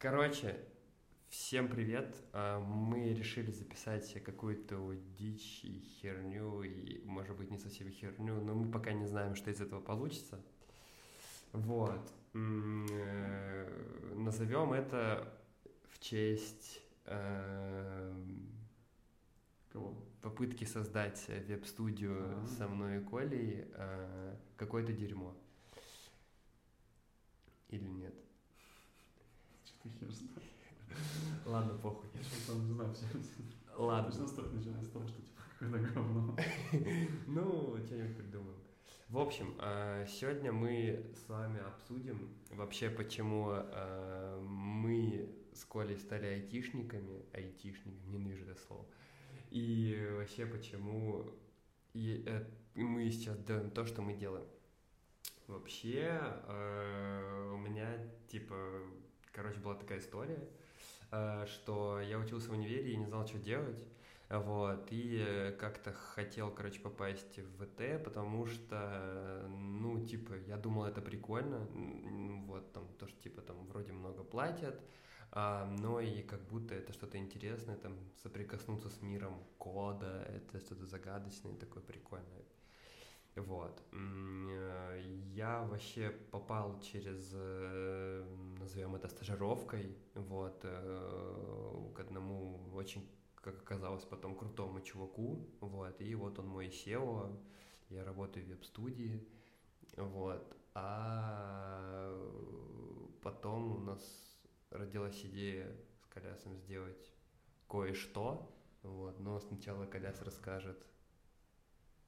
Короче, всем привет. А, Мы решили записать какую-то дичь и херню, и, может быть, не совсем херню, но мы пока не знаем, что из этого получится. Вот. Э, Назовем это в честь эм, Кого? попытки создать веб-студию Ага. со мной и Колей э, какое-то дерьмо. Или нет? Хер? Ладно, похуй. Я что там не знаю, все. Ладно. Точно стоит начинать с того, что типа какое-то говно. Ну, что-нибудь придумаем. В общем, э, сегодня мы с вами обсудим вообще, почему э, мы с Колей стали айтишниками, айтишниками, ненавижу это слово, и вообще, почему э, мы сейчас делаем то, что мы делаем. Вообще, у меня, типа, короче, была такая история, э, что я учился в универе и не знал, что делать. Вот, и э, как-то хотел, короче, попасть в ВТ, потому что, ну, типа, я думал, это прикольно, вот, там, то, что, типа, там, вроде много платят, а, но и как будто это что-то интересное, там, соприкоснуться с миром кода, это что-то загадочное, такое прикольное. Вот. Э, Я вообще попал через, э, назовем это стажировкой, вот, э, к одному очень, как оказалось, потом крутому чуваку, вот, и вот он мой SEO, я работаю в веб-студии, вот, а потом у нас родилась идея с Колясом сделать кое-что, вот, но сначала Коляс расскажет,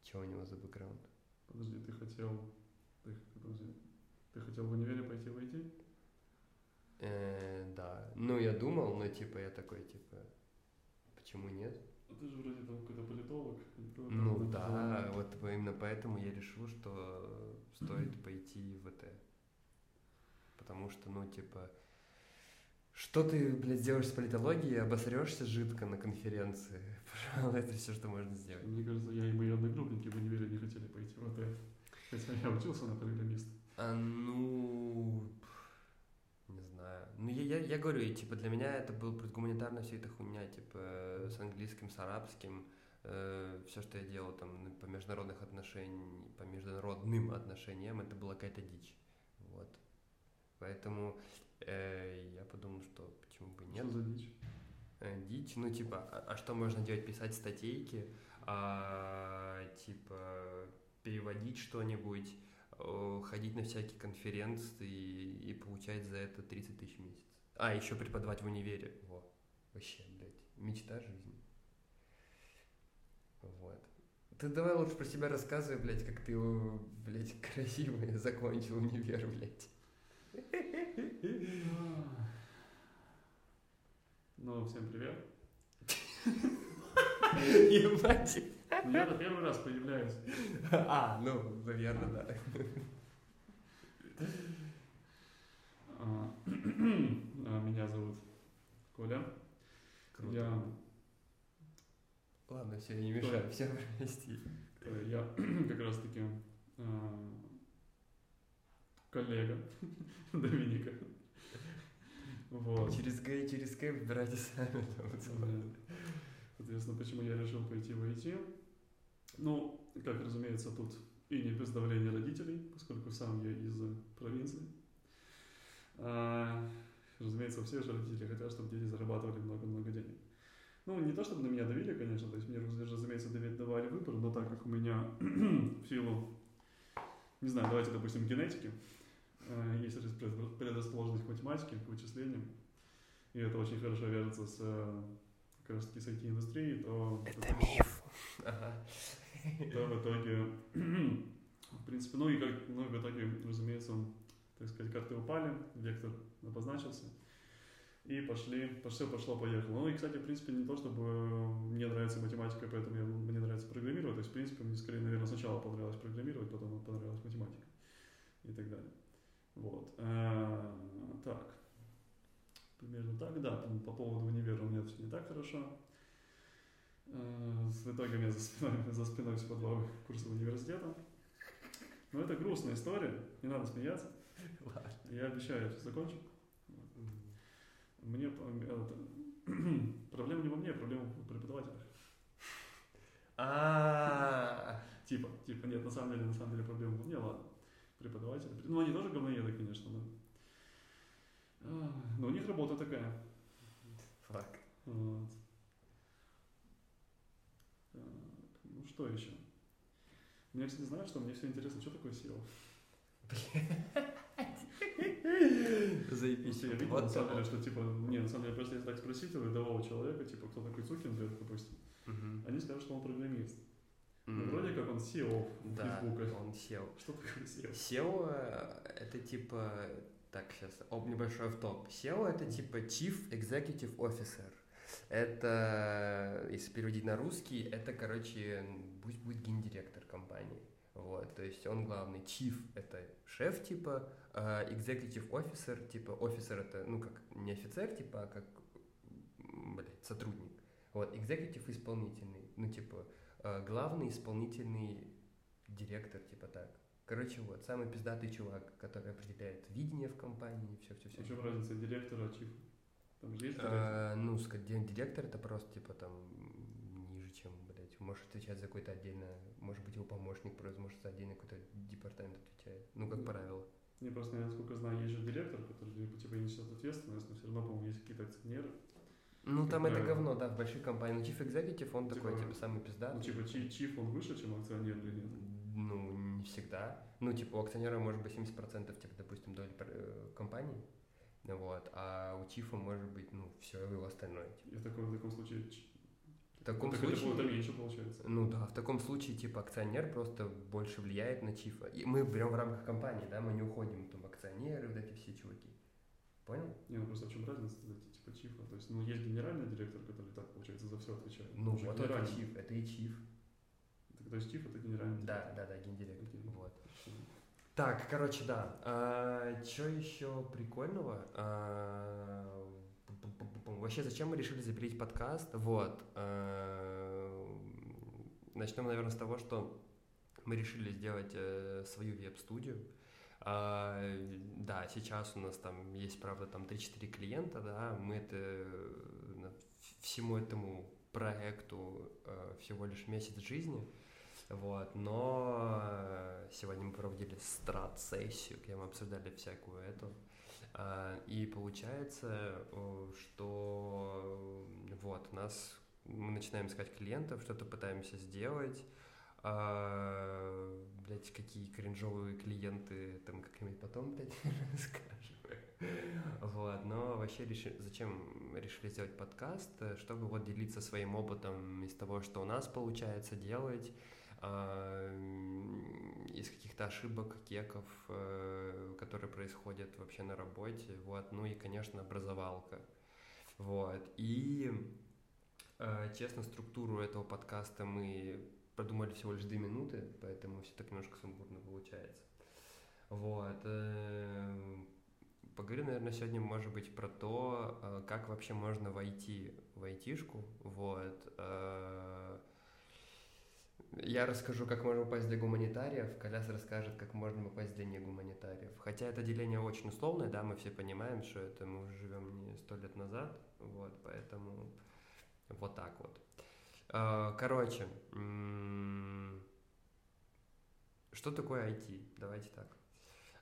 что у него за бэкграунд. Подожди, ты хотел... Ты, подожди. Ты хотел в универе пойти в IT? Э, да. Ну, я думал, но типа я такой, типа, почему нет? А Ты же вроде там какой-то политолог. там Ну написал? да, вот именно поэтому я решил, что стоит пойти в ВТ. Потому что, ну, типа, что ты, блядь, делаешь с политологией, обосрешься жидко на конференции. Пожалуй, это все, что можно сделать. Мне кажется, я и мои одногруппники в универе не хотели пойти в АТ. Хотя я учился на программиста. А, ну, не знаю. Ну, я, я, я говорю, типа, для меня это был гуманитарно все это хуйня, типа, э, с английским, с арабским, все, что я делал там ну, по международных отношениям, по международным отношениям, это была какая-то дичь, вот. Поэтому э, я подумал, что почему бы нет. Что за дичь? Э, дичь, ну типа, а, а что можно делать? Писать статейки, а, типа переводить что-нибудь, ходить на всякие конференции и, и получать за это 30 тысяч в месяц. А, еще преподавать в универе. Во. Вообще, блядь, мечта жизни. Вот. Ты давай лучше про себя рассказывай, блядь, как ты, блядь, красиво закончил универ, блядь. Ну, всем привет. Ебать. Ну, я-то первый раз появляюсь. А, ну, наверное, да. А, а, Меня зовут Коля. Круто. Я, Ладно, все, я не мешаю, все прости. я как раз таки а, коллега Доминика. Вот. Через Г и через К выбирайте сами. Соответственно, почему я решил пойти в IT? Ну, как разумеется, тут и не без давления родителей, поскольку сам я из провинции. А, разумеется, все же родители хотят, чтобы дети зарабатывали много-много денег. Ну, не то, чтобы на меня давили, конечно, то есть мне, разумеется, давали выбор, но так как у меня в силу, не знаю, давайте, допустим, генетики, есть предрас- предрасположенность к математике, к вычислениям, и это очень хорошо вяжется с э, как раз таки с IT-индустрией, то, Это миф. Ага. то в итоге, в принципе, ну и как, ну и в итоге, разумеется, так сказать, карты упали, вектор обозначился, и пошли, пошло, пошло, поехало. Ну и, кстати, в принципе, не то, чтобы мне нравится математика, поэтому я- мне нравится программировать, то есть, в принципе, мне скорее, наверное, сначала понравилось программировать, потом понравилась математика и так далее. Вот. Э, Так. Примерно так, да. По, по поводу универа у меня все не так хорошо. Э, В итоге у меня за спиной, за спиной всего два курса университета. Но это грустная история, не надо смеяться. Ладно. Я обещаю, я все закончу. Мне э, это, проблема не во мне, проблема в преподавателях. А, Типа, типа, нет, на самом деле, на самом деле проблема во мне, ладно. Преподаватели. Ну, они тоже говноеды, конечно, но... А, Но у них работа такая. фак. Вот. Так, ну что еще? Мне, кстати, знаешь, что мне все интересно, что такое SEO? Заебись. Я видел, на самом деле, что, типа, не, на самом деле, просто если так спросить рядового человека, типа, кто такой Цукерберг, допустим, они скажут, что он программист. М. вроде как он SEO Да, Фейсбука. он SEO. Что такое SEO? SEO э, это типа, так сейчас, об небольшой автоп. SEO это типа Chief Executive Officer. Это, если переводить на русский, это, короче, пусть будет гендиректор компании. Вот, то есть он главный. Chief это шеф, типа, а Executive Officer, типа, офицер это, ну, как не офицер, типа, а как, блядь, сотрудник. Вот, Executive исполнительный, ну, типа, главный исполнительный директор, типа так. Короче, вот, самый пиздатый чувак, который определяет видение в компании, все-все-все. В чем разница директора от чифа? Там же есть? А, ну, директор это просто, типа, там, ниже, чем, блядь, может отвечать за какой-то отдельно, может быть, его помощник просто, может, за отдельный какой-то департамент отвечает. Ну, как Ну, правило. Не, просто, я, насколько знаю, есть же директор, который типа, типа несет ответственность, но все равно, по-моему, есть какие-то акционеры. Ну, там это говно, да, в больших компаниях. Ну, Chief Executive, он Типа, такой, типа, самый пиздатый. Ну, типа, чиф, он выше, чем акционер или нет? Ну, не всегда. Ну, типа, у акционера может быть 70%, типа, допустим, доли э, компании. Вот, а у Чифа может быть, ну, все его остальное. типа. И в таком, в таком случае... В таком так случае... это, меньше получается. Ну да, в таком случае, типа, акционер просто больше влияет на Чифа. И мы берем в рамках компании, да, мы не уходим там акционеры, вот эти все чуваки. Понял? Не, ну просто в чем разница тогда, типа чифа? То есть, ну, есть генеральный директор, который так, получается, за все отвечает. Ну, вот это. Чиф, это и Чиф. Так, то есть чиф это генеральный Да, да, да, гендиректор. Окей. Вот. Так, короче, да. что еще прикольного? А. Вообще, зачем мы решили запилить подкаст? Вот. Начнем, наверное, с того, что мы решили сделать э, свою веб-студию. А, да, сейчас у нас там есть, правда, там 3-4 клиента, да, мы это э, всему этому проекту э, всего лишь месяц жизни, вот, но э, сегодня мы проводили страт-сессию, где мы обсуждали всякую эту, а, и получается, э, что э, вот, у нас мы начинаем искать клиентов, что-то пытаемся сделать, а, блять, какие кринжовые клиенты, там как-нибудь потом, блядь, расскажем. Вот, но вообще реши- зачем решили сделать подкаст, Э, чтобы вот делиться своим опытом из того, что у нас получается делать, а, из каких-то ошибок, кеков, э, которые происходят вообще на работе, вот, ну и, конечно, образовалка, вот, и, э, честно, структуру этого подкаста мы продумали всего лишь две минуты, поэтому все так немножко сумбурно получается. Вот. э, Поговорим, наверное, сегодня, может быть, про то, э, как вообще можно войти в айтишку. Вот. э, Я расскажу, как можно попасть для гуманитариев, Коляс расскажет, как можно попасть для негуманитариев. Хотя это деление очень условное, да, мы все понимаем, что это мы уже живем не сто лет назад, вот, поэтому вот так вот. Э, Короче, что такое IT? Давайте так.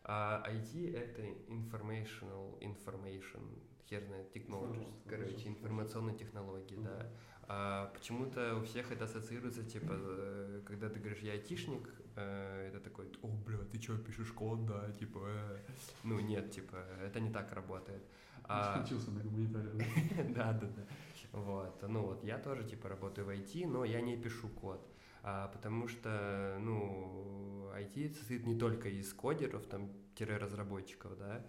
А, IT это informational information, хер знает, technologies, короче, информационные технологии, да. А, почему-то у всех это ассоциируется, типа, э, когда ты говоришь, я айтишник, э, это такой, о, бля, ты что, пишешь код, да, типа, э». ну, нет, типа, это не так работает. А- Учился на гуманитарии. да, да, да. Вот. Ну вот я тоже типа работаю в IT, но я не пишу код. А, потому что, ну, IT состоит не только из кодеров, там, тире разработчиков, да,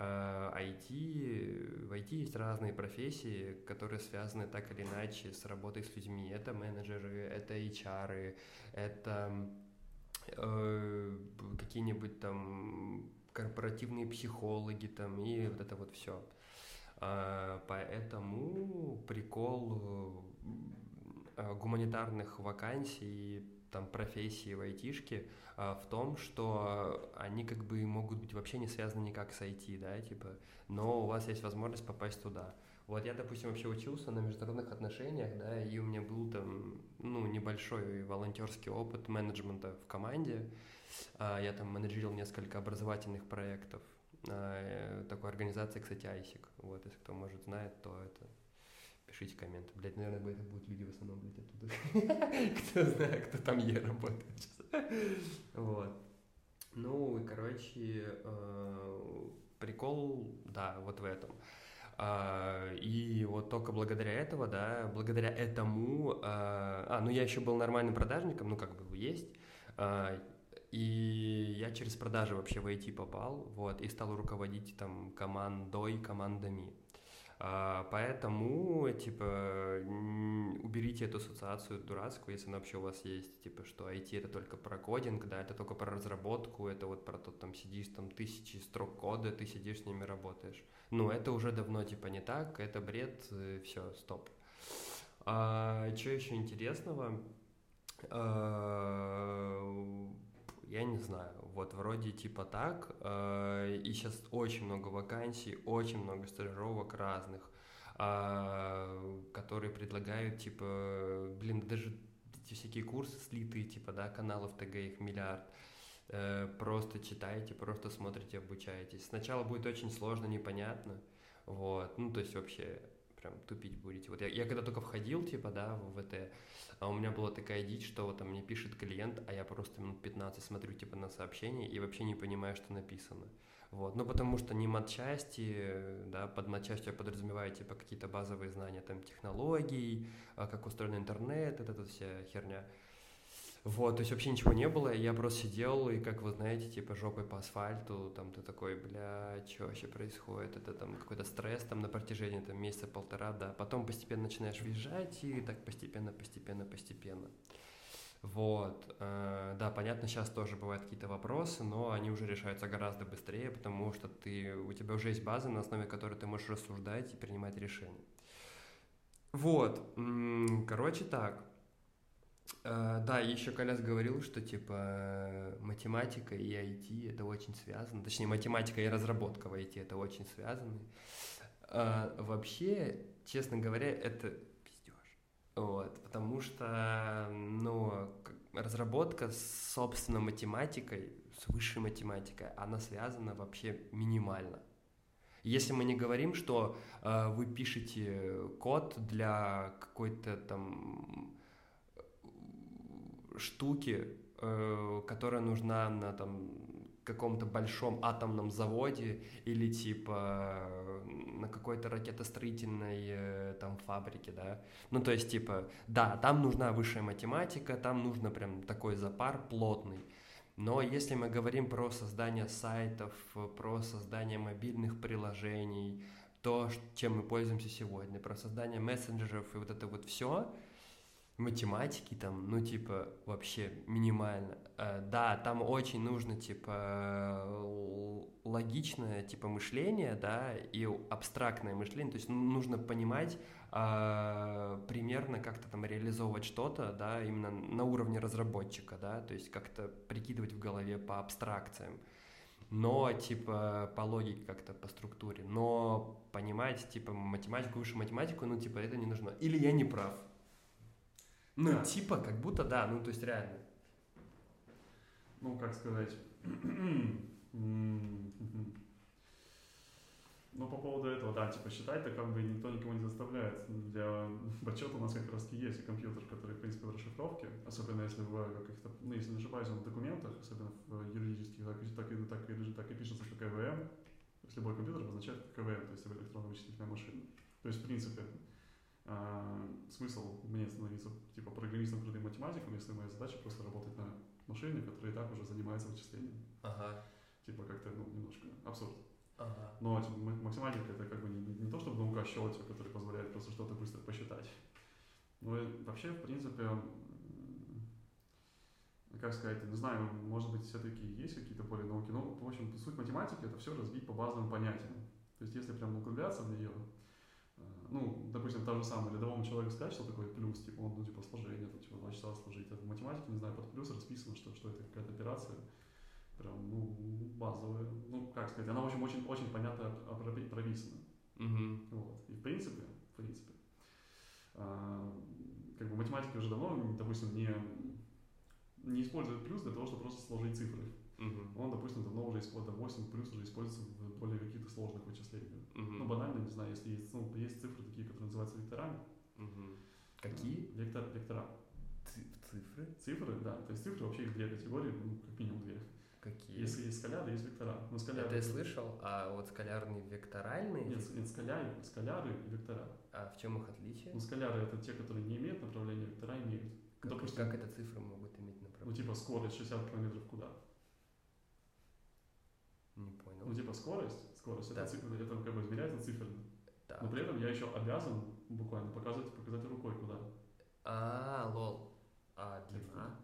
а IT, в IT есть разные профессии, которые связаны так или иначе с работой с людьми. Это менеджеры, это HR, это э, какие-нибудь там корпоративные психологи там и вот это вот все. Поэтому прикол э, гуманитарных вакансий там профессии в айтишке а, в том, что они как бы могут быть вообще не связаны никак с IT, да, типа, но у вас есть возможность попасть туда. Вот я, допустим, вообще учился на международных отношениях, да, и у меня был там, ну, небольшой волонтерский опыт менеджмента в команде. Я там менеджерил несколько образовательных проектов такой организации, кстати, ISIC. Вот, если кто может знает, то это пишите комменты. Блять, наверное, это будут люди в основном, блядь, оттуда. Кто знает, кто там е работает. Вот. Ну, и, короче, э, прикол, да, вот в этом. А, и вот только благодаря этого, да, благодаря этому, а, а ну я еще был нормальным продажником, ну как бы есть, а, и я через продажи вообще в IT попал, вот, и стал руководить там командой, командами. А, поэтому, типа, уберите эту ассоциацию дурацкую, если она вообще у вас есть, типа, что IT это только про кодинг, да, это только про разработку, это вот про то, там сидишь, там тысячи строк кода, ты сидишь с ними работаешь. Ну, это уже давно, типа, не так, это бред, э, все, стоп. А, что еще интересного? А, я не знаю, вот вроде типа так, э, и сейчас очень много вакансий, очень много стажировок разных, э, которые предлагают, типа, блин, даже эти всякие курсы слитые, типа, да, каналов ТГ их миллиард, э, просто читайте, просто смотрите, обучаетесь. Сначала будет очень сложно, непонятно, вот, ну, то есть вообще прям тупить будете. Вот я, я когда только входил, типа, да, в ВТ, а у меня была такая дичь, что вот там мне пишет клиент, а я просто минут 15 смотрю, типа, на сообщение и вообще не понимаю, что написано. Вот, ну потому что не матчасти, да, под матчастью я подразумеваю, типа, какие-то базовые знания, там, технологий, а как устроен интернет, это, это вся херня. Вот, то есть вообще ничего не было, я просто сидел и, как вы знаете, типа жопой по асфальту, там ты такой, бля, что вообще происходит, это там какой-то стресс там на протяжении там месяца полтора, да, потом постепенно начинаешь въезжать и так постепенно, постепенно, постепенно. Вот, э, да, понятно, сейчас тоже бывают какие-то вопросы, но они уже решаются гораздо быстрее, потому что ты, у тебя уже есть база, на основе которой ты можешь рассуждать и принимать решения. Вот, короче так, Uh, да, еще Коляс говорил, что типа математика и IT это очень связано. Точнее, математика и разработка в IT это очень связаны. Uh, вообще, честно говоря, это пиздеж. Вот, потому что, ну, разработка с собственной математикой, с высшей математикой, она связана вообще минимально. Если мы не говорим, что э, вы пишете код для какой-то там штуки, э, которая нужна на там каком-то большом атомном заводе или типа на какой-то ракетостроительной э, там фабрике, да. Ну, то есть, типа, да, там нужна высшая математика, там нужно прям такой запар плотный. Но если мы говорим про создание сайтов, про создание мобильных приложений, то, чем мы пользуемся сегодня, про создание мессенджеров и вот это вот все, математики там, ну, типа, вообще минимально. Э, да, там очень нужно, типа, логичное, типа, мышление, да, и абстрактное мышление, то есть нужно понимать э, примерно как-то там реализовывать что-то, да, именно на уровне разработчика, да, то есть как-то прикидывать в голове по абстракциям но типа по логике как-то, по структуре, но понимать типа математику, выше математику, ну типа это не нужно. Или я не прав, ну, да. типа, как будто да, ну, то есть реально. Ну, как сказать. Ну, по поводу этого, да, типа, считать-то как бы никто никого не заставляет. Для подсчета у нас как раз есть компьютер, который, в принципе, в расшифровке, особенно если в каких-то, ну, если не ошибаюсь, в документах, особенно в юридических, так, так, и, так, и, так и пишется, что КВМ, то есть любой компьютер обозначает КВМ, то есть электронно-вычислительная машина. То есть, в принципе, а, смысл мне становиться типа программистом, крутым математиком, если моя задача просто работать на машине, которая и так уже занимается вычислением. Ага. Типа как-то ну, немножко абсурд. Ага. Но типа, математика это как бы не, не то, чтобы наука счета, которая позволяет просто что-то быстро посчитать. Ну и вообще, в принципе, как сказать, не знаю, может быть, все-таки есть какие-то более науки, но, в общем, суть математики это все разбить по базовым понятиям. То есть, если прям углубляться в нее, ну, допустим, тому же самому рядовому человеку сказать, что такое плюс, типа, он, ну, типа, сложение, там, типа, два часа сложить. Это в математике, не знаю, под плюс расписано, что, что это какая-то операция, прям, ну, базовая, ну, как сказать, она очень, очень, очень понятно прописана. Угу. Вот. И в принципе, в принципе, а, как бы математики уже давно, допустим, не, не используют плюс для того, чтобы просто сложить цифры. Угу. Он, допустим, давно уже использует, 8 плюс уже используется в более каких-то сложных вычислениях. Угу. Ну, банально, не знаю, если есть, ну, есть цифры такие, которые называются векторами. Угу. Какие? Вектор, вектора. цифры? Цифры, да. То есть цифры вообще их две категории, ну, как минимум две. Какие? Если есть скаляры, есть вектора. Но скаляры... Это я слышал, а вот скалярные векторальные? Нет, нет скаляры, скаляры и вектора. А в чем их отличие? Ну, скаляры это те, которые не имеют направления, вектора имеют. Как, Допустим, как это цифры могут иметь Ну, направление? типа скорость 60 километров куда? Ну, типа скорость, скорость, Да. это, цифра, это как бы измеряется цифрами. Так. Но при этом я еще обязан буквально показать, показать рукой куда. А, лол. А длина?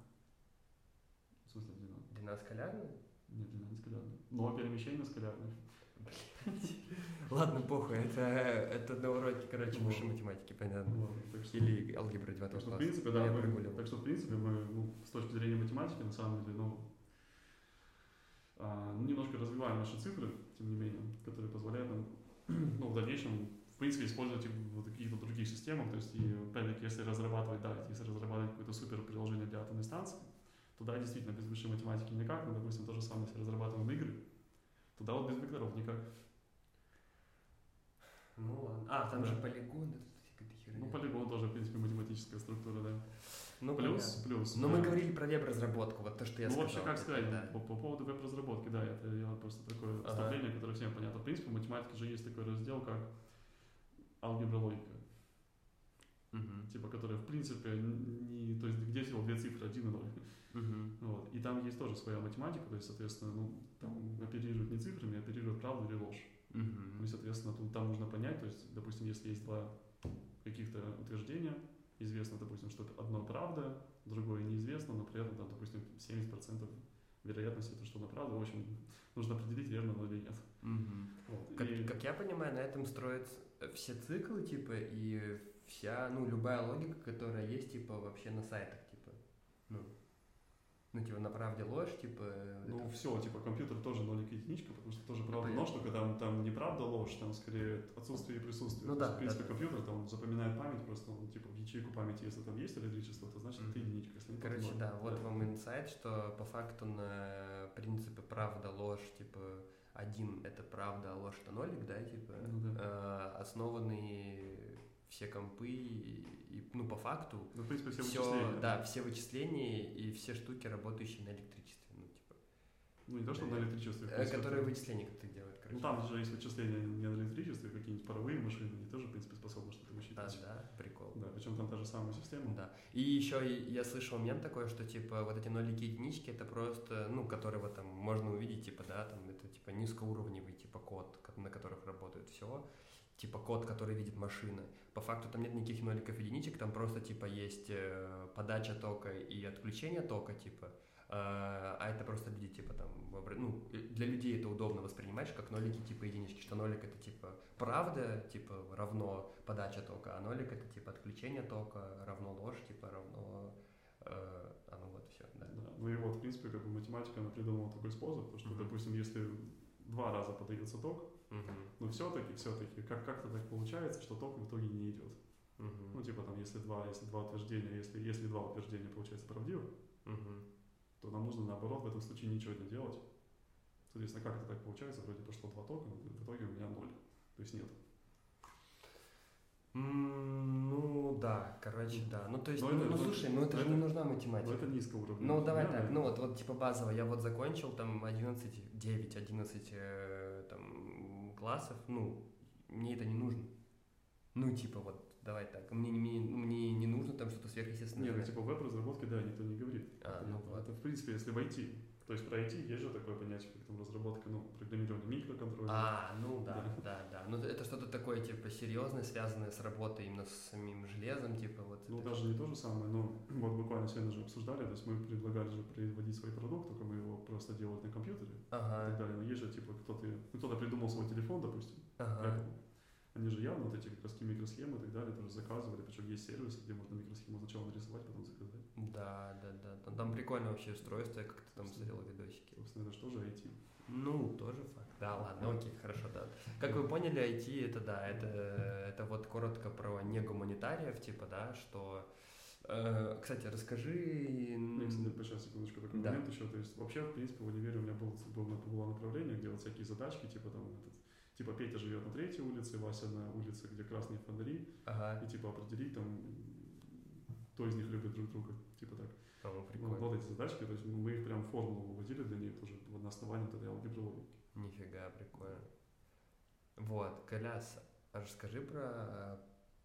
В смысле длина? Длина скалярная? Нет, длина не скалярная. Но перемещение скалярное. Ладно, похуй, это, это на уроке, короче, Вот. высшей математики, понятно. Ну, ладно, так что- Или алгебра 9 Так класса. в принципе, да, мы, так что, в принципе, мы, ну, с точки зрения математики, на самом деле, ну, ну, немножко развиваем наши цифры, тем не менее, которые позволяют нам, ну, в дальнейшем, в принципе, использовать их в каких-то других системах, то есть, и, опять-таки, если разрабатывать, да, если разрабатывать какое-то супер приложение для атомной станции, то да, действительно, без высшей математики никак, но, допустим, то же самое, если разрабатываем игры, то да, вот без векторов никак. Ну ладно. А, там Да. же полигон, это какая-то херня. Ну, полигон тоже, в принципе, математическая структура, да. Ну, плюс, понятно. плюс. Но да. мы говорили про веб-разработку, вот то, что я ну, сказал. вообще, как сказать, да. по, по поводу веб-разработки, да, это я просто такое Ага. вступление, которое всем понятно. В принципе, в математике же есть такой раздел, как алгебра логика, Мгм. типа, которая, в принципе, не, то есть, где всего две цифры, один и ноль. Мгм. Вот. И там есть тоже своя математика, то есть, соответственно, ну, там оперируют не цифрами, оперируют правду или ложь. Мгм. Ну и, соответственно, тут, там нужно понять, то есть, допустим, если есть два каких-то утверждения, известно, допустим, что одно правда, другое неизвестно, но при этом, там, допустим, 70% вероятности, то, что оно правда, в общем, нужно определить, верно оно или нет. Мгм. Вот. Как, И- как я понимаю, на этом строятся э, все циклы, типа, и вся, ну, любая логика, которая есть, типа, вообще на сайтах, ну, типа, на правде ложь, типа, Ну, это- все, типа, компьютер тоже нолик и единичка, потому что тоже правда Понятно. ложь, только там, там не правда ложь, там скорее отсутствие и присутствие. Ну да, есть, в принципе, да, да. компьютер там запоминает память, просто он, типа, в ячейку памяти, если там есть электричество, то значит это Мгм. единичка, если нет, Короче, ноль. да, вот вам инсайт, что по факту на принципе правда, ложь, типа, один это правда, а ложь это нолик, да, типа, Ну да. э, основаны все компы и, и, ну, по факту, Ну, в принципе, все все, вычисления. да, все вычисления и все штуки, работающие на электричестве, ну, типа, Ну, не то, что на электричестве. в э, принципе, которые это- вычисления как-то делают, короче. Ну, там же есть вычисления не на электричестве, какие-нибудь паровые машины, они тоже, в принципе, способны что-то А, высчитать. да, прикол. Да, причем там та же самая система. Да. И еще я слышал мем такой, что типа вот эти нолики и единички это просто, ну, которого там можно увидеть, типа, да, там это типа низкоуровневый типа код, ко- на которых работает все. Типа код, который видит машина. По факту там нет никаких ноликов единичек, там просто типа есть э, подача тока и отключение тока, типа. Э, а это просто люди, типа, там, ну, э, для людей это удобно воспринимать, как нолики, типа, единички, что нолик это, типа, правда, типа, равно подача тока, а нолик это, типа, отключение тока, равно ложь, типа, равно, а ну вот, все, да. Да. Ну и вот, в принципе, как бы математика, она придумала такой способ, то, что, Мгм. допустим, если два раза подается ток, Мгм. но все-таки, все-таки, как- как-то так получается, что ток в итоге не идет. Мгм. Ну, типа там, если два, если два утверждения, если, если два утверждения получается правдиво, Мгм. то нам нужно наоборот в этом случае ничего не делать. Соответственно, как это так получается? Вроде пошло два тока, но в итоге у меня ноль. То есть нет. М, Ну, да, короче, да. Ну, то есть, Но ну, это- ну, но- слушай, ну, это но же это- не нужна Но математика. это низкоуровневое. Ну, давай так, ну вот, вот типа базово, я вот закончил там 11, 9, 11 э, там классов, ну, мне это не нужно. Ну, типа вот, давай так, мне, не- мне, мне не нужно там что-то сверхъестественное. Нет, ну, типа в веб-разработке, да, никто не говорит. А, это, ну это, вот. это, в принципе, если в IT. То есть про IT есть же такое понятие, как там разработка, ну, программирование микроконтроллера. А, ну да, Да. да, да. Ну, это что-то такое, типа, серьезное, связанное с работой именно с самим железом, типа, вот. Ну, это даже не то же самое, но вот буквально сегодня же обсуждали, то есть мы предлагали же производить свой продукт, только мы его просто делать на компьютере и так Ага, далее. Но есть же, типа, кто-то, ну, кто-то придумал свой телефон, допустим, ага. Apple. они же явно вот эти как раз микросхемы и так далее тоже заказывали, причем есть сервисы, где можно микросхему сначала нарисовать, потом заказать. Да, да. Там, там прикольно вообще устройство, я как-то там смотрел видосики. Собственно, это же IT. Ну, тоже факт. Да, ладно, окей, хорошо, да. Как вы поняли, IT это да, это, это вот коротко про негуманитариев, типа, да, что Э, кстати, расскажи... Ну, кстати, сейчас, секундочку, такой да. момент еще. То есть, вообще, в принципе, в универе у меня был, был, было направление, делать всякие задачки, типа там этот, типа Петя живет на третьей улице, Вася на улице, где красные фонари, ага. и типа определить там, кто из них любит друг друга, типа так. О, прикольно. Вот, вот эти задачки, то есть мы их прям формулу выводили для них тоже на основании этой алгебры логики. Нифига, прикольно. Вот, Коляс, расскажи про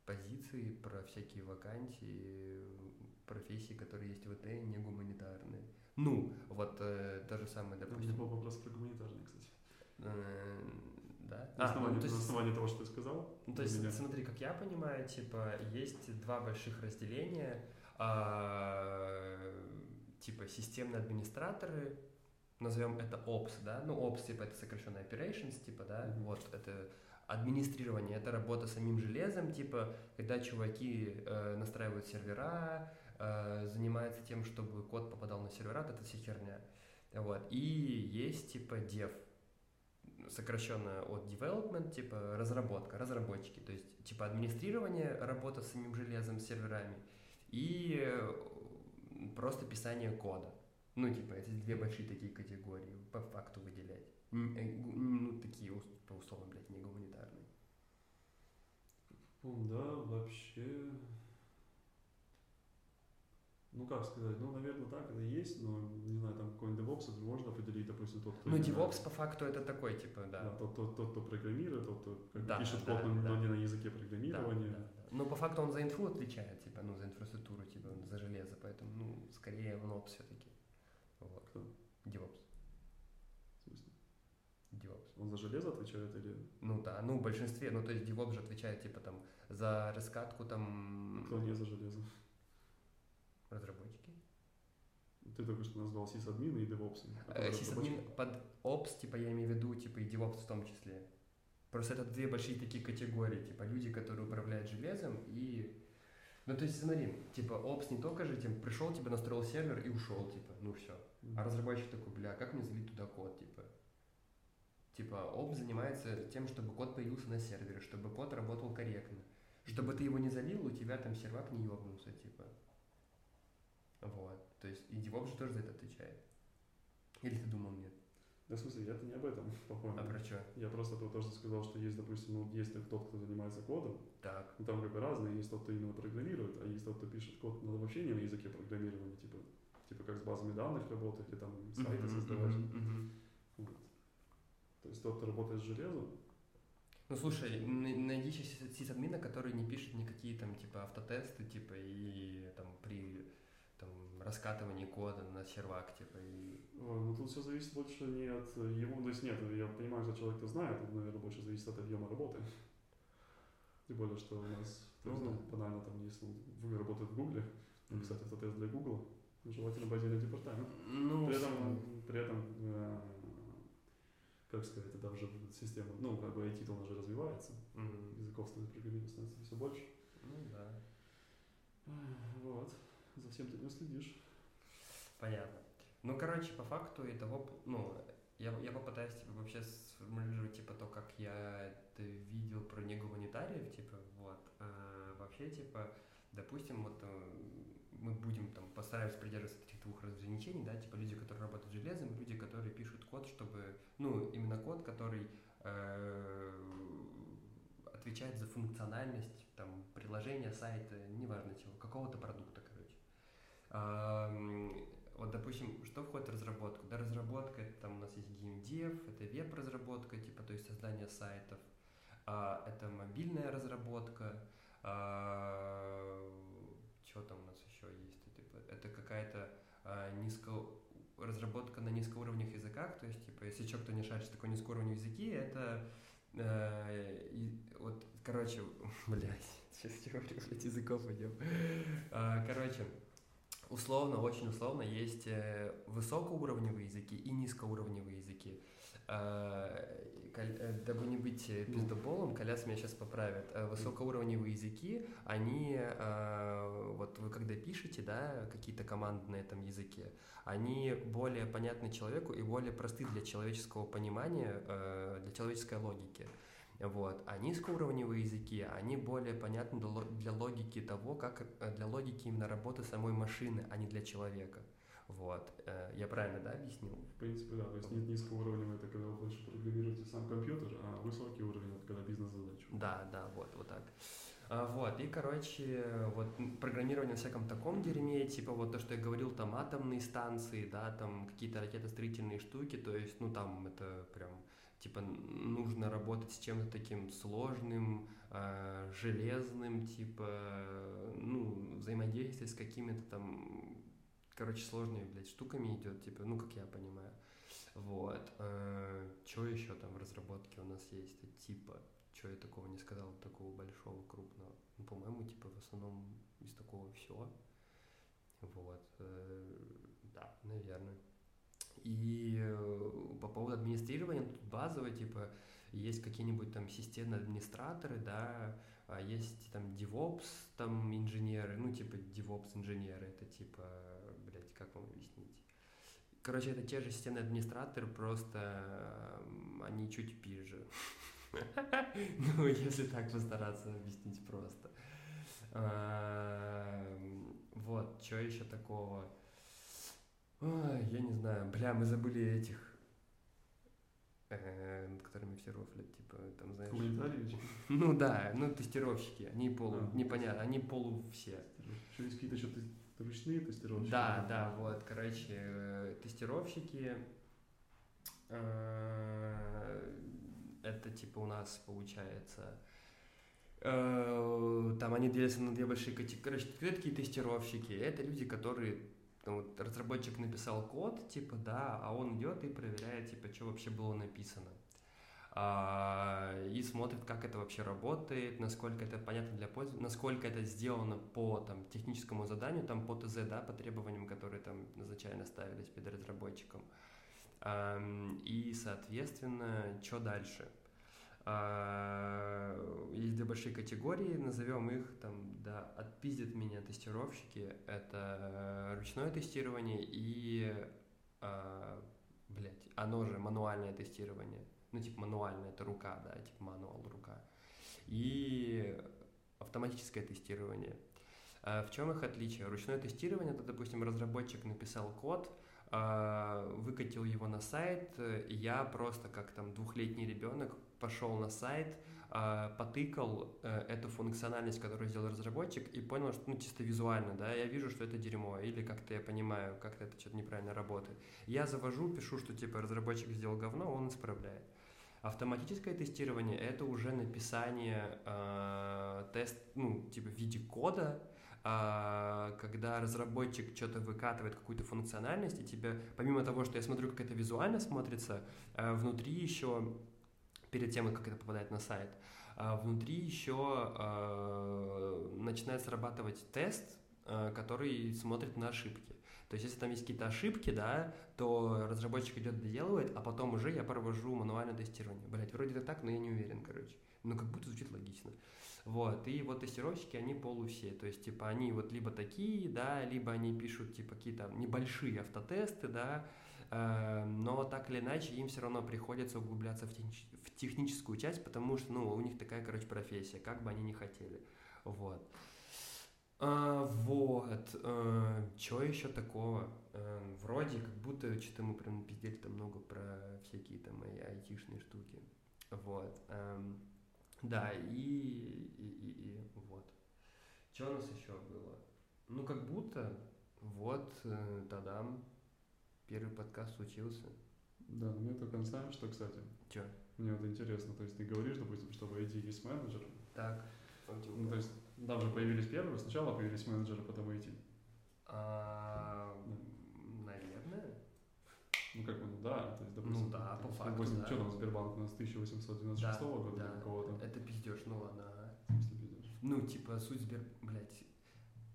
позиции, про всякие вакансии, профессии, которые есть в ИТ, не гуманитарные. Ну, вот э, то же самое, допустим. У меня был вопрос про гуманитарные, кстати. Э, да? На, а, основании, ну, то есть, на основании того, что ты сказал? Ну, то есть, меня. смотри, как я понимаю, типа, есть два больших разделения. А, типа, системные администраторы, назовем это Ops, да? Ну, Ops, типа, это сокращенный Operations, типа, да? Mm-hmm. Вот, это администрирование, это работа самим железом, типа, когда чуваки э, настраивают сервера, э, занимаются тем, чтобы код попадал на сервера, это вся херня. Вот. И есть типа dev, сокращенно от development, типа разработка, разработчики, то есть типа администрирование, работа с самим железом, с серверами и э, просто писание кода. Ну, типа, эти две большие такие категории по факту выделять. Э, ну, такие, по условно, блядь, не гуманитарные. Да, вообще... Ну, как сказать, ну, наверное, так это и есть, но, не знаю, там какой-нибудь DevOps можно определить, допустим, тот, кто... Ну, DevOps по факту это такой, типа, да. Да, тот, тот, тот кто программирует, тот, кто как да, пишет да, код, да, но да. не на языке программирования. Да, да, да. Но по факту он за инфу отвечает, типа, ну, за инфраструктуру, типа, за железо, поэтому, ну, скорее он Ops все-таки. Вот. Кто? DevOps. В смысле? DevOps. Он за железо отвечает или... Ну да, ну в большинстве, ну то есть DevOps же отвечает типа там за раскатку там... Кто не за железо? Разработчики. Ты только что назвал сисадмин и DevOps. Э, сисадмин под Ops, типа я имею в виду, типа и DevOps в том числе. Просто это две большие такие категории, типа люди, которые управляют железом и... Ну то есть смотри, типа Ops не только же тем пришел, типа настроил сервер и ушел, типа, ну все. А разработчик такой, бля, как мне залить туда код, типа? Типа, ОП занимается тем, чтобы код появился на сервере, чтобы код работал корректно. Чтобы ты его не залил, у тебя там сервак не ёбнулся, типа. Вот. То есть и DevOps же тоже за это отвечает. Или ты думал нет? Да, в смысле, я-то не об этом, по-моему. А про что? Я просто тут тоже сказал, что есть, допустим, ну, есть тот, кто занимается кодом. Так. Ну, там как бы разные. Есть тот, кто именно программирует, а есть тот, кто пишет код, но вообще не на языке программирования, типа, типа как с базами данных работать, или там сайты uh-huh, создавать. Uh-huh, uh-huh. Вот. То есть тот, кто работает с железом. Ну слушай, найди сисадмина, который не пишет никакие там типа автотесты, типа и там при раскатывании кода на сервак, типа и. Ой, ну тут все зависит больше не от его, то есть нет, я понимаю, что человек-то знает, тут, наверное, больше зависит от объема работы. Тем более, что у нас, то есть, ну, там, банально там, если вы работает в Гугле, написать автотест для Гугла, желательно в отдельный департамент. Ну, при этом, при этом э, как сказать, это уже система, ну, как бы IT-то уже развивается, mm-hmm. языков программирования становится все больше. Ну, да. Вот, за всем ты не следишь. Понятно. Ну, короче, по факту и того, ну, я, я попытаюсь типа, вообще сформулировать, типа, то, как я это видел про негуманитариев, типа, вот. А, вообще, типа, допустим, вот мы будем там постараемся придерживаться этих двух разграничений, да, типа люди, которые работают железом, люди, которые пишут код, чтобы, ну, именно код, который э, отвечает за функциональность там приложения, сайта, неважно чего, какого-то продукта, вот, допустим, что входит в разработку? Да, разработка, это там у нас есть геймдев, это веб-разработка, типа, то есть создание сайтов, а, это мобильная разработка, а, что там у нас еще есть? Типа, это какая-то а, низко разработка на низкоуровневых языках, то есть, типа, если что, кто не шарит, что такое низкоуровневые языки, это и, вот, короче, блядь, сейчас теорию, блядь, языков идем. Короче, условно, очень условно, есть э, высокоуровневые языки и низкоуровневые языки. Коль- э, дабы не быть э, пиздоболом, Коляс меня сейчас поправит. Э, Высокоуровневые языки, они, э, вот вы когда пишете, да, какие-то команды на этом языке, они более понятны человеку и более просты для человеческого понимания, э, для человеческой логики. Вот. А низкоуровневые языки, они более понятны для ло- для логики того, как э, для логики именно работы самой машины, а не для человека. Вот. Э, Я правильно, да, объяснил? В принципе, да. То есть нет низкого уровня, это когда вы больше программируете сам компьютер, а высокий уровень это когда бизнес-задачу. Да, да, вот, вот так. А, Вот, и, короче, вот программирование на всяком таком дерьме, типа вот то, что я говорил, там атомные станции, да, там какие-то ракетостроительные штуки, то есть, ну, там это прям, типа, нужно работать с чем-то таким сложным, а, железным, типа, ну, взаимодействие с какими-то там, короче, сложными, блядь, штуками идет, типа, ну, как я понимаю. Вот. Что еще там в разработке у нас есть? Типа, что я такого не сказал, такого большого, крупного? Ну, по-моему, типа, в основном из такого все. Вот. э, Да, наверное. И э, по поводу администрирования, тут базово, типа, есть какие-нибудь там системные администраторы, да, а есть там DevOps, там инженеры, ну, типа, DevOps инженеры, это типа, блядь, как вам объяснить? Короче, это те же системные администраторы, просто они чуть пизже. Ну, если так постараться объяснить просто. Ам, Вот, что еще такого? Ой, я не знаю. Бля, мы забыли этих, э, над которыми все рофлят, типа, там, знаешь... Гуманитарии? Ну да, ну тестировщики, они полу, А. непонятно, они полу все. Еще есть какие-то еще ручные тестировщики? Да, да, вот, короче, э, тестировщики, э, это типа у нас получается, э, там они делятся на две большие категории. Короче, кто такие тестировщики? Это люди, которые, там, вот, разработчик написал код, типа, да, а он идет и проверяет, типа, что вообще было написано. А, и смотрит, как это вообще работает, насколько это понятно для пользователя, насколько это сделано по там, техническому заданию, там по ТЗ, да, по требованиям, которые там изначально ставились перед разработчиком. Ам, И, соответственно, что дальше? А, Есть две большие категории, назовем их, там, да, отпиздят меня тестировщики, это ручное тестирование и, а, блядь, оно же мануальное тестирование. Ну, типа мануальное, это рука, да, типа мануал, рука. И автоматическое тестирование. А В чем их отличие? Ручное тестирование, это, допустим, разработчик написал код, а, выкатил его на сайт, и я просто как там двухлетний ребенок пошел на сайт, а, потыкал э, эту функциональность, которую сделал разработчик, и понял, что ну чисто визуально, да, я вижу, что это дерьмо, или как-то я понимаю, как-то это что-то неправильно работает. Я завожу, пишу, что типа разработчик сделал говно, он исправляет. Автоматическое тестирование это уже написание э, тест, ну, типа в виде кода, а, когда разработчик что-то выкатывает, какую-то функциональность, и тебе, помимо того, что я смотрю, как это визуально смотрится, а, внутри еще, перед тем, как это попадает на сайт, а, внутри еще а, начинает срабатывать тест, а, который смотрит на ошибки. То есть, если там есть какие-то ошибки, да, то разработчик идет доделывает, а потом уже я провожу мануальное тестирование. Блять, вроде это так, но я не уверен, короче. Ну, как будто звучит логично. Вот, и вот тестировщики, они полу то есть, типа, они вот либо такие, да, либо они пишут, типа, какие-то небольшие автотесты, да, но так или иначе им все равно приходится углубляться в, техни- в техническую часть, потому что, ну, у них такая, короче, профессия, как бы они ни хотели, вот. А, вот, что еще такого? Э, вроде как будто что-то мы прям пиздели там много про всякие там мои айтишные штуки, вот. эм, да, и, и, и, и вот. Что у нас еще было? Ну, как будто, вот, э, тадам, первый подкаст случился. Да, но мне только знаешь, что, кстати, Че? мне вот интересно, то есть ты говоришь, допустим, что в IT есть менеджер, Так. ну, то есть там же появились первые, сначала появились менеджеры, потом IT. А, наверное. Ну, как бы, ну да, то есть, допустим, Ну да, по факту, допустим, да. что там Сбербанк у нас 1896 года, да. какого-то, Это пиздеж, ну ладно. в смысле, пиздец. Ну, типа, суть Сбер... Блять.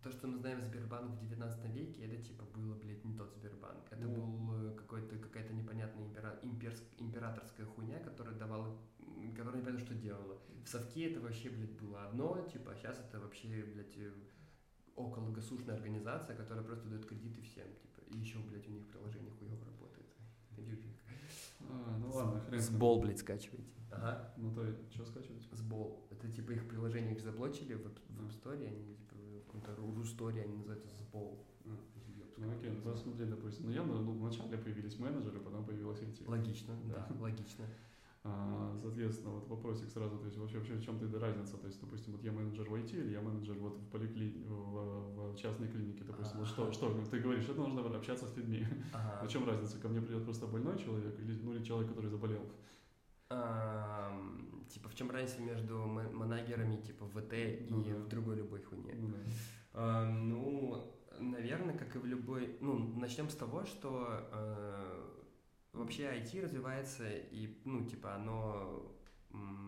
То, что мы знаем Сбербанк в 19 веке, это типа было, блядь, не тот Сбербанк. Это Ну. был э, какой-то, какая-то непонятная импера- имперск- императорская хуйня, которая давала, которая непонятно что делала. В совке это вообще, блядь, было одно, типа, а сейчас это вообще, блядь, э, около государственная организация, которая просто дает кредиты всем, типа, и еще, блядь, у них приложение хуево работает. А, ну ладно, хрен. С с ним. бол, блядь, скачивайте. Ага. Ну то, что скачивать? С бол. Это типа их приложение их заблочили в, в App Store, они типа в каком-то Русторе они называются сбол. Ну окей, ну посмотри, допустим. Ну явно ну, вначале появились менеджеры, потом появилась IT. Логично, Да. да, логично. А, соответственно, вот вопросик сразу, то есть вообще, вообще в чем ты разница? То есть, допустим, вот я менеджер в IT или я менеджер вот в, поликли... в, в частной клинике, допустим. Вот что, Ага. что ты говоришь, это нужно общаться с людьми. Ага. В чем разница? Ко мне придет просто больной человек или, ну, или человек, который заболел? В чем разница между ма- манагерами типа ВТ и да. в другой любой хуйне? Ну, да. А, ну, наверное, как и в любой... Ну, начнем с того, что э, вообще IT развивается, и, ну, типа, оно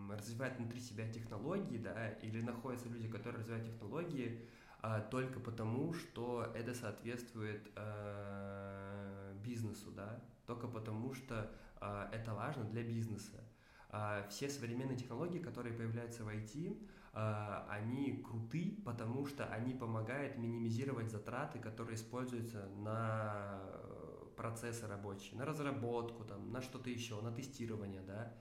развивает внутри себя технологии, да, или находятся люди, которые развивают технологии а, только потому, что это соответствует э, бизнесу, да, только потому, что а, это важно для бизнеса. А, все современные технологии, которые появляются в IT, а, они круты, потому что они помогают минимизировать затраты, которые используются на э, процессы рабочие, на разработку, там, на что-то еще, на тестирование, да.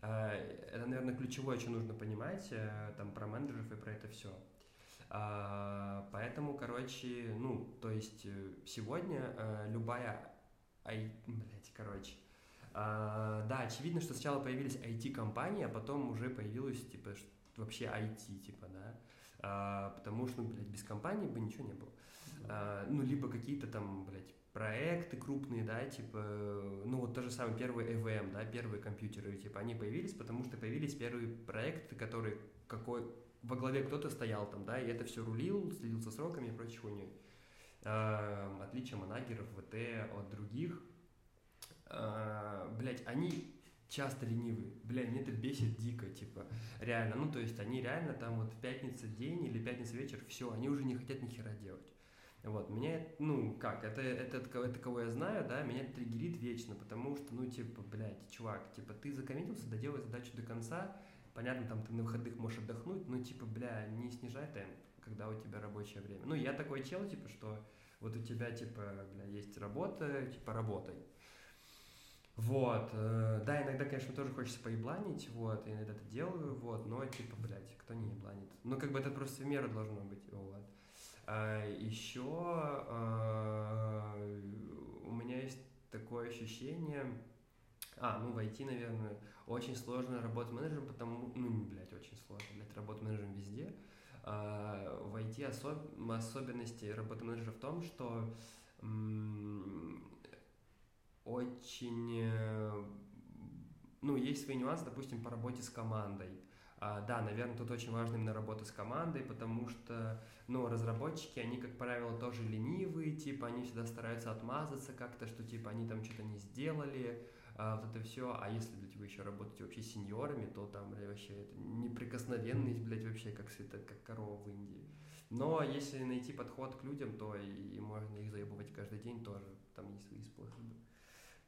А, Это, наверное, ключевое, что нужно понимать э, там, про менеджеров и про это все. Поэтому, короче, ну, то есть э, сегодня любая ай, блять, короче, да, очевидно, что сначала появились IT-компании, а потом уже появилось, типа, вообще IT, типа, да, А, потому что, ну, блядь, без компании бы ничего не было. А, ну, либо какие-то там, блядь, проекты крупные, да, типа, ну, вот то же самое, первые EVM, да, первые компьютеры, типа, они появились, потому что появились первые проекты, которые какой, во главе кто-то стоял там, да, и это все рулил, следил за сроками и прочей хуйней. А, отличие манагеров ВТ от других, а, блядь, они часто ленивые. Бля, мне это бесит дико, типа, реально. Ну, то есть они реально там вот в пятница день или пятница вечер, все, они уже не хотят ни хера делать. Вот, меня, ну, как, это, это, это, это кого я знаю, да, меня триггерит вечно, потому что, ну, типа, блядь, чувак, типа, ты закоммитился, доделай задачу до конца, понятно, там, ты на выходных можешь отдохнуть, но, типа, бля, не снижай темп, когда у тебя рабочее время. Ну, я такой чел, типа, что вот у тебя, типа, бля, есть работа, типа, работай. Вот, э, да, иногда, конечно, тоже хочется поебланить, вот, иногда это делаю, вот, но, типа, блядь, кто не ебланит? Ну, как бы это просто в меру должно быть, вот. А, еще а, у меня есть такое ощущение, а, ну, в IT, наверное, очень сложно работать менеджером, потому, ну, не, блядь, очень сложно, блядь, работать менеджером везде. А, в особ- особенности работы менеджера в том, что очень, э, ну, есть свои нюансы, допустим, по работе с командой. А, да, наверное, тут очень важна именно работа с командой, потому что, ну, разработчики, они, как правило, тоже ленивые, типа, они всегда стараются отмазаться как-то, что, типа, они там что-то не сделали, а, вот это все. А если, блядь, вы еще работаете вообще с сеньорами, то там, блядь, вообще это неприкосновенность, блядь, вообще как, свято, как корова в Индии. Но если найти подход к людям, то и, и можно их заебывать каждый день тоже. Там есть свои способы.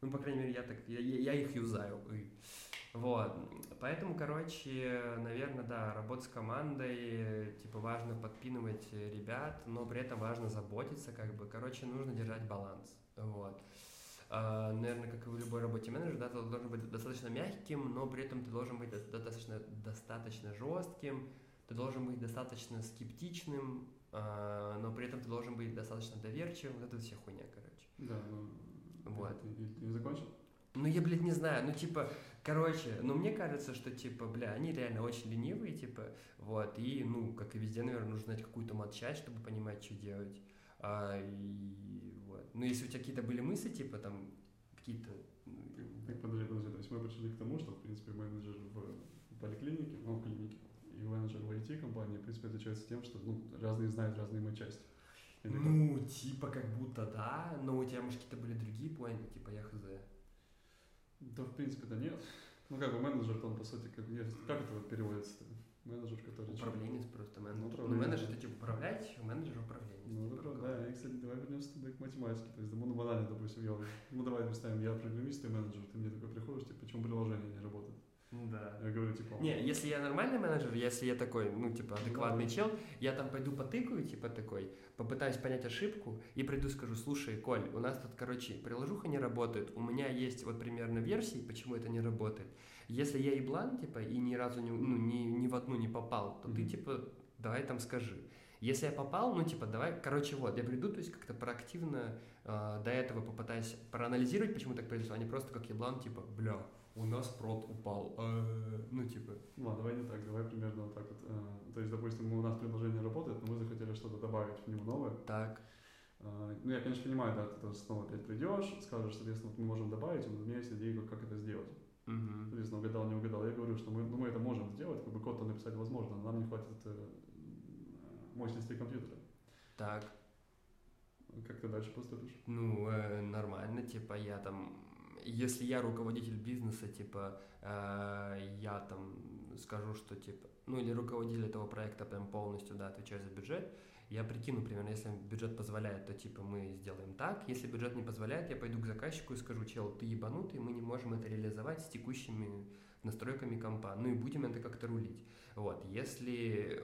Ну, по крайней мере, я так, я, я- их юзаю. Вот. Поэтому, короче, наверное, да, работа с командой, типа, важно подпинывать ребят, но при этом важно заботиться, как бы, короче, нужно держать баланс. Вот. А, наверное, как и в любой работе менеджера, да, ты должен быть достаточно мягким, но при этом ты должен быть до- достаточно, достаточно жестким, ты должен быть достаточно скептичным, а, но при этом ты должен быть достаточно доверчивым. Вот это вся хуйня, короче. Да, ну... Вот. Ты, ты- ты закончил? Ну, я, блядь, не знаю, ну, типа, короче, ну, мне кажется, что, типа, бля, они реально очень ленивые, типа, вот, и, ну, как и везде, наверное, нужно знать какую-то матчасть, чтобы понимать, что делать, а, и, вот, ну, если у тебя какие-то были мысли, типа, там, какие-то, ну, Так, подожди, подожди. То есть мы пришли к тому, что, в принципе, менеджер в поликлинике, ну, в клинике, и менеджер в IT-компании, в принципе, отличается тем, что, ну, разные знают разные матчасти. Или как? ну, типа, как будто да, но у тебя, может, какие-то были другие поинты, типа, я хз. Да, в принципе-то нет. Ну, как бы менеджер, он, по сути, как, есть- как это вот переводится-то? Менеджер, который... чё? Управленец просто, менеджер. Ну, управленец. менеджер, это, типа, управлять, менеджер управлять. вернемся тогда к математике. То есть, ну, банально, допустим, я, ну, давай представим, я программист и менеджер, ты мне такой приходишь, типа, почему приложение не работает? Да. Я говорю, типа... Не, если я нормальный менеджер, если я такой, ну, типа, адекватный Да. чел, я там пойду потыкаю, типа, такой, попытаюсь понять ошибку и приду скажу, слушай, Коль, у нас тут, короче, приложуха не работает, у меня есть вот примерно версии, почему это не работает. Если я еблан, типа, и ни разу не, ну, ни, ни в одну не попал, то ты, Мгм. типа, давай там скажи. Если я попал, ну, типа, давай, короче, вот, я приду, то есть как-то проактивно э, до этого попытаюсь проанализировать, почему так произошло, а не просто как еблан, типа, бля, у нас прод упал, э, ну, типа, Ладно, давай не так, давай примерно вот так вот. э, То есть, допустим, у нас приложение работает, но мы захотели что-то добавить в него новое. так, А, Ну, я, конечно, понимаю, да, ты снова опять придешь, скажешь, соответственно, вот мы можем добавить, но у меня есть идея, как это сделать. мгм. Соответственно, угадал, не угадал. Я говорю, что мы, ну, мы это можем сделать, как бы код-то написать возможно, но нам не хватит э, мощности компьютера. так, Как ты дальше поступишь? Ну, э, нормально, типа, я там, если я руководитель бизнеса, типа, э, я там скажу, что, типа, ну, или руководитель этого проекта прям полностью, да, отвечаю за бюджет, я прикину примерно, если бюджет позволяет, то, типа, мы сделаем так, если бюджет не позволяет, я пойду к заказчику и скажу, чел, ты ебанутый, мы не можем это реализовать с текущими настройками компа, ну и будем это как-то рулить. Вот, если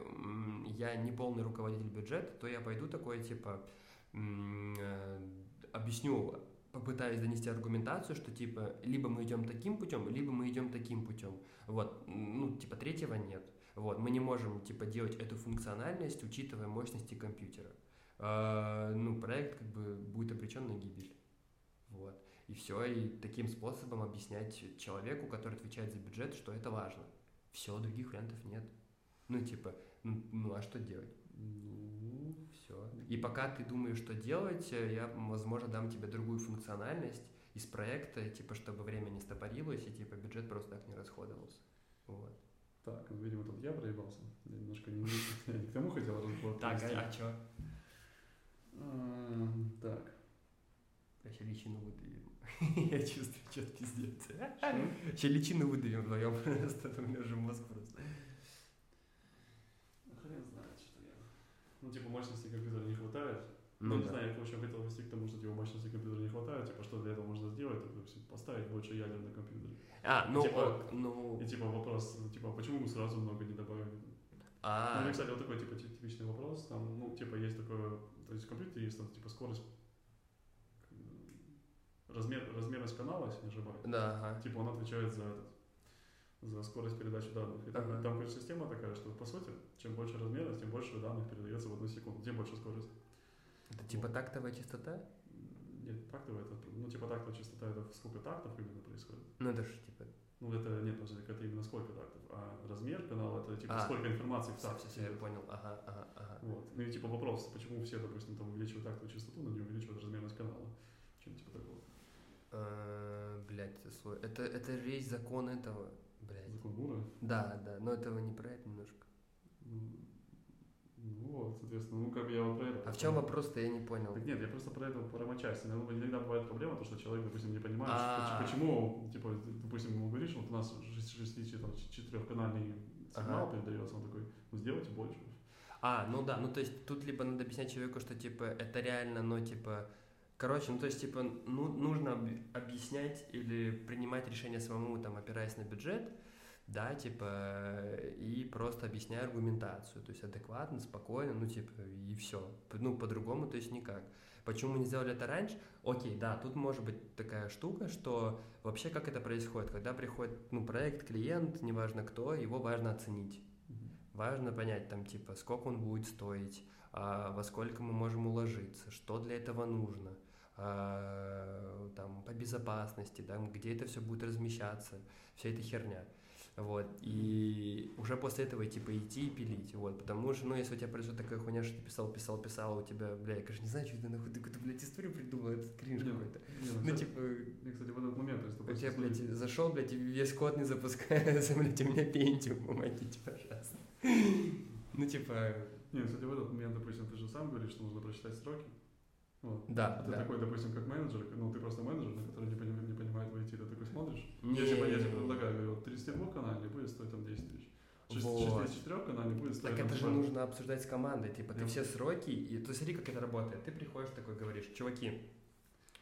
я не полный руководитель бюджета, то я пойду такой, типа, э, объясню, попытаюсь донести аргументацию, что типа либо мы идем таким путем, либо мы идем таким путем. Вот, ну, типа третьего нет. Вот, мы не можем типа делать эту функциональность, учитывая мощности компьютера. А, ну, проект как бы будет обречен на гибель. Вот. И все, и таким способом объяснять человеку, который отвечает за бюджет, что это важно. Все, других вариантов нет. Ну, типа, ну, ну а что делать? И пока ты думаешь, что делать, э, я, возможно, дам тебе другую функциональность из проекта, типа, чтобы время не стопорилось и, типа, бюджет просто так не расходовался. Вот. так, ну, видимо, тут я проебался. Я немножко не, не к тому хотел разговор Так, а? А, Так. Вообще личину выдавим. Я чувствую, что пиздец. Вообще личину выдавим вдвоем просто, у меня же мозг просто. Хрен знает, что я. Ну, типа, мощности компьютера не хватает. Ну Ну, не да. знаю, я, в общем, хотел вести к тому, что типа мощности компьютера не хватает, типа, что для этого можно сделать, так, допустим, поставить больше ядер на компьютере. А, ну, Типа, ок, ну, И типа вопрос, типа, почему мы сразу много не добавили? Ну, а, и, кстати, вот такой, типа, ти- типичный вопрос, там, ну, типа, есть такое, то есть в компьютере есть там, типа, скорость, размер, размерность канала, если не ошибаюсь. да, ага. Типа, он отвечает за этот, за скорость передачи данных. И там, Ага. там, короче, система такая, что, по сути, чем больше размерность, тем больше данных передается в одну секунду, тем больше скорость. Это типа тактовая частота? Нет, тактовая, это, ну, типа, тактовая частота, это сколько тактов именно происходит. Ну, это же, типа, Ну, это, нет, подожди, это именно сколько тактов, а размер канала, это, типа, А. сколько информации в такте. все, я понял, ага, ага, ага. Вот. Ну и типа вопрос, почему все, допустим, там увеличивают тактовую частоту, но не увеличивают размерность канала. Что-нибудь типа такого. Э, Блять, это. Это, есть закон этого, блядь. Закон Мура. Да, да, но этого не про это немножко. Ну, вот, соответственно, ну как бы я вот про это. А в чем вопрос-то, я не понял. Так нет, я просто про это, про матчасть. Иногда, иногда бывает проблема, то, что человек, допустим, не понимает, А. поч- почему, типа, допустим, ему говоришь, вот у нас четырехканальный сигнал передается, он такой, ну сделайте больше. А, ну да, ну то есть тут либо надо объяснять человеку, что типа это реально, но типа... Короче, ну то есть типа ну, нужно об- объяснять или принимать решение самому, там, опираясь на бюджет, да, типа, и просто объясняя аргументацию, то есть адекватно, спокойно, ну типа, и все. Ну, по-другому, то есть никак. Почему мы не сделали это раньше? Окей, да, тут может быть такая штука, что вообще как это происходит, когда приходит, ну, проект, клиент, неважно кто, его важно оценить. Важно понять, там, типа, сколько он будет стоить, а, во сколько мы можем уложиться, что для этого нужно, а, там, по безопасности, да, где это все будет размещаться, вся эта херня. Вот, и уже после этого, типа, идти и пилить, вот, потому что, ну, если у тебя произойдет такая хуйня, что ты писал, писал, писал, а у тебя, бля, я, конечно, не знаю, что ты нахуй, ты какую-то, блядь, историю придумал, это кринж какой-то. ну, Ну, типа, мне, кстати, в этот момент, у тебя, блядь, зашел, блядь, весь код не запускается, блядь, у меня пентиум, помогите, пожалуйста. Ну, типа, Не, кстати, в этот момент, допустим, ты же сам говоришь, что нужно прочитать строки. Вот. да, А ты да. такой, допустим, как менеджер, ну ты просто менеджер, на который не, поним- не понимает в IT, ты такой смотришь. Не, я типа, я не, типа не. предлагаю, говорю, вот 32 канальный будет стоить там 10 тысяч. Вот. Четырехканал не будет Так это же нужно обсуждать с командой, типа, ты Да. все сроки, и то смотри, как это работает. Ты приходишь такой, говоришь, чуваки,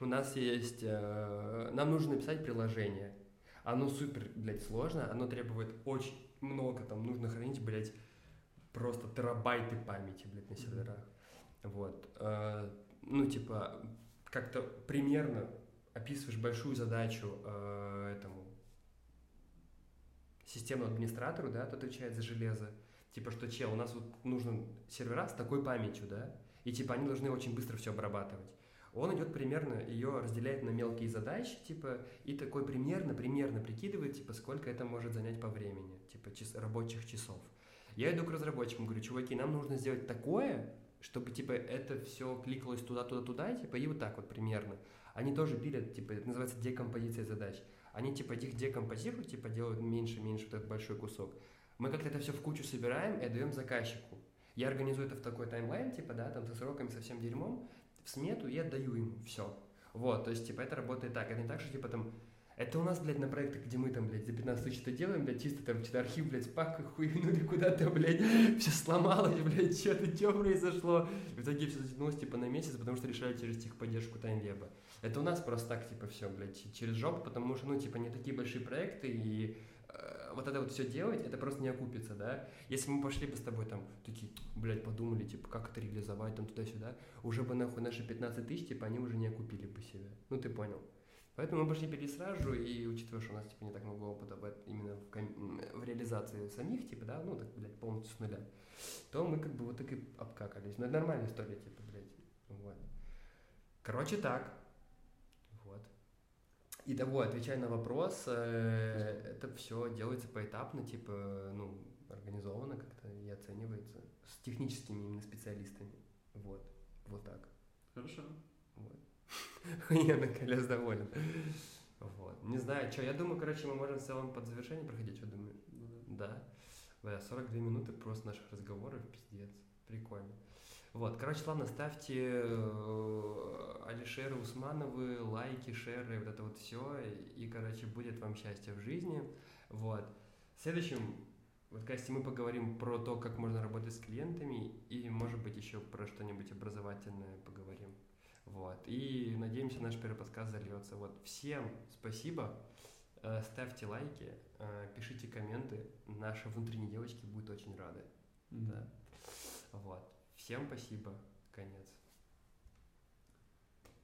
у нас есть, э, нам нужно написать приложение. Оно супер, блядь, сложно, оно требует очень много, там нужно хранить, блядь, просто терабайты памяти, блядь, на серверах. Вот. Ну, типа, как-то примерно описываешь большую задачу э, этому системному администратору, да, тот отвечает за железо. Типа, что, чел, у нас вот нужно сервера с такой памятью, да, и типа они должны очень быстро все обрабатывать. Он идет примерно, ее разделяет на мелкие задачи, типа, и такой примерно, примерно прикидывает, типа, сколько это может занять по времени, типа, час- рабочих часов. Я иду к разработчикам, говорю, чуваки, нам нужно сделать такое, чтобы, типа, это все кликалось туда, туда, туда, типа, и вот так вот примерно. Они тоже пилят, типа, это называется декомпозиция задач. Они, типа, их декомпозируют, типа, делают меньше-меньше вот этот большой кусок. Мы как-то это все в кучу собираем и отдаем заказчику. Я организую это в такой таймлайн, типа, да, там со сроками, со всем дерьмом, в смету и отдаю ему все. Вот, то есть, типа, это работает так. Это не так, что, типа, там, это у нас, блядь, на проектах, где мы там, блядь, за 15 тысяч это делаем, блядь, чисто там что-то архив, блядь, папкой хуйнули куда-то, блядь, все сломалось, блядь, что-то, что произошло. В итоге все затянулось, типа, на месяц, потому что решали через техподдержку таймвеба. Это у нас просто так, типа, все, блядь, через жопу, потому что, ну, типа, не такие большие проекты, и э, вот это вот все делать, это просто не окупится, да. Если мы пошли бы с тобой там, такие, блядь, подумали, типа, как это реализовать, там, туда-сюда, уже бы, нахуй, наши 15 тысяч, типа, они уже не окупили бы себя. Ну, ты понял. Поэтому мы пошли пили сразу, и учитывая, что у нас, типа, не так много опыта именно в, ком- в реализации самих, типа, да, ну, так, блядь, полностью с нуля, то мы, как бы, вот так и обкакались. Ну, это нормальная история, типа, блядь, вот. Короче, так. Вот. Итого, отвечая на вопрос, э, это все делается поэтапно, типа, ну, организовано как-то и оценивается с техническими именно специалистами. Вот. Вот так. Хорошо. Охуенно, Коляс доволен. Вот. Не знаю, что, я думаю, короче, мы можем в целом под завершение проходить, что думаешь? Ну да. Да. Бля, 42 минуты просто наших разговоров, пиздец. Прикольно. Вот, короче, ладно, ставьте э, Алишеры Усмановы, лайки, шеры, вот это вот все, и, короче, будет вам счастье в жизни. Вот. В следующем подкасте мы поговорим про то, как можно работать с клиентами, и, может быть, еще про что-нибудь образовательное поговорим. Вот. И надеемся, наш первый подкаст зальется. Вот. Всем спасибо. Э, Ставьте лайки, э, пишите комменты. Наши внутренние девочки будут очень рады. Да. Вот. Всем спасибо. Конец.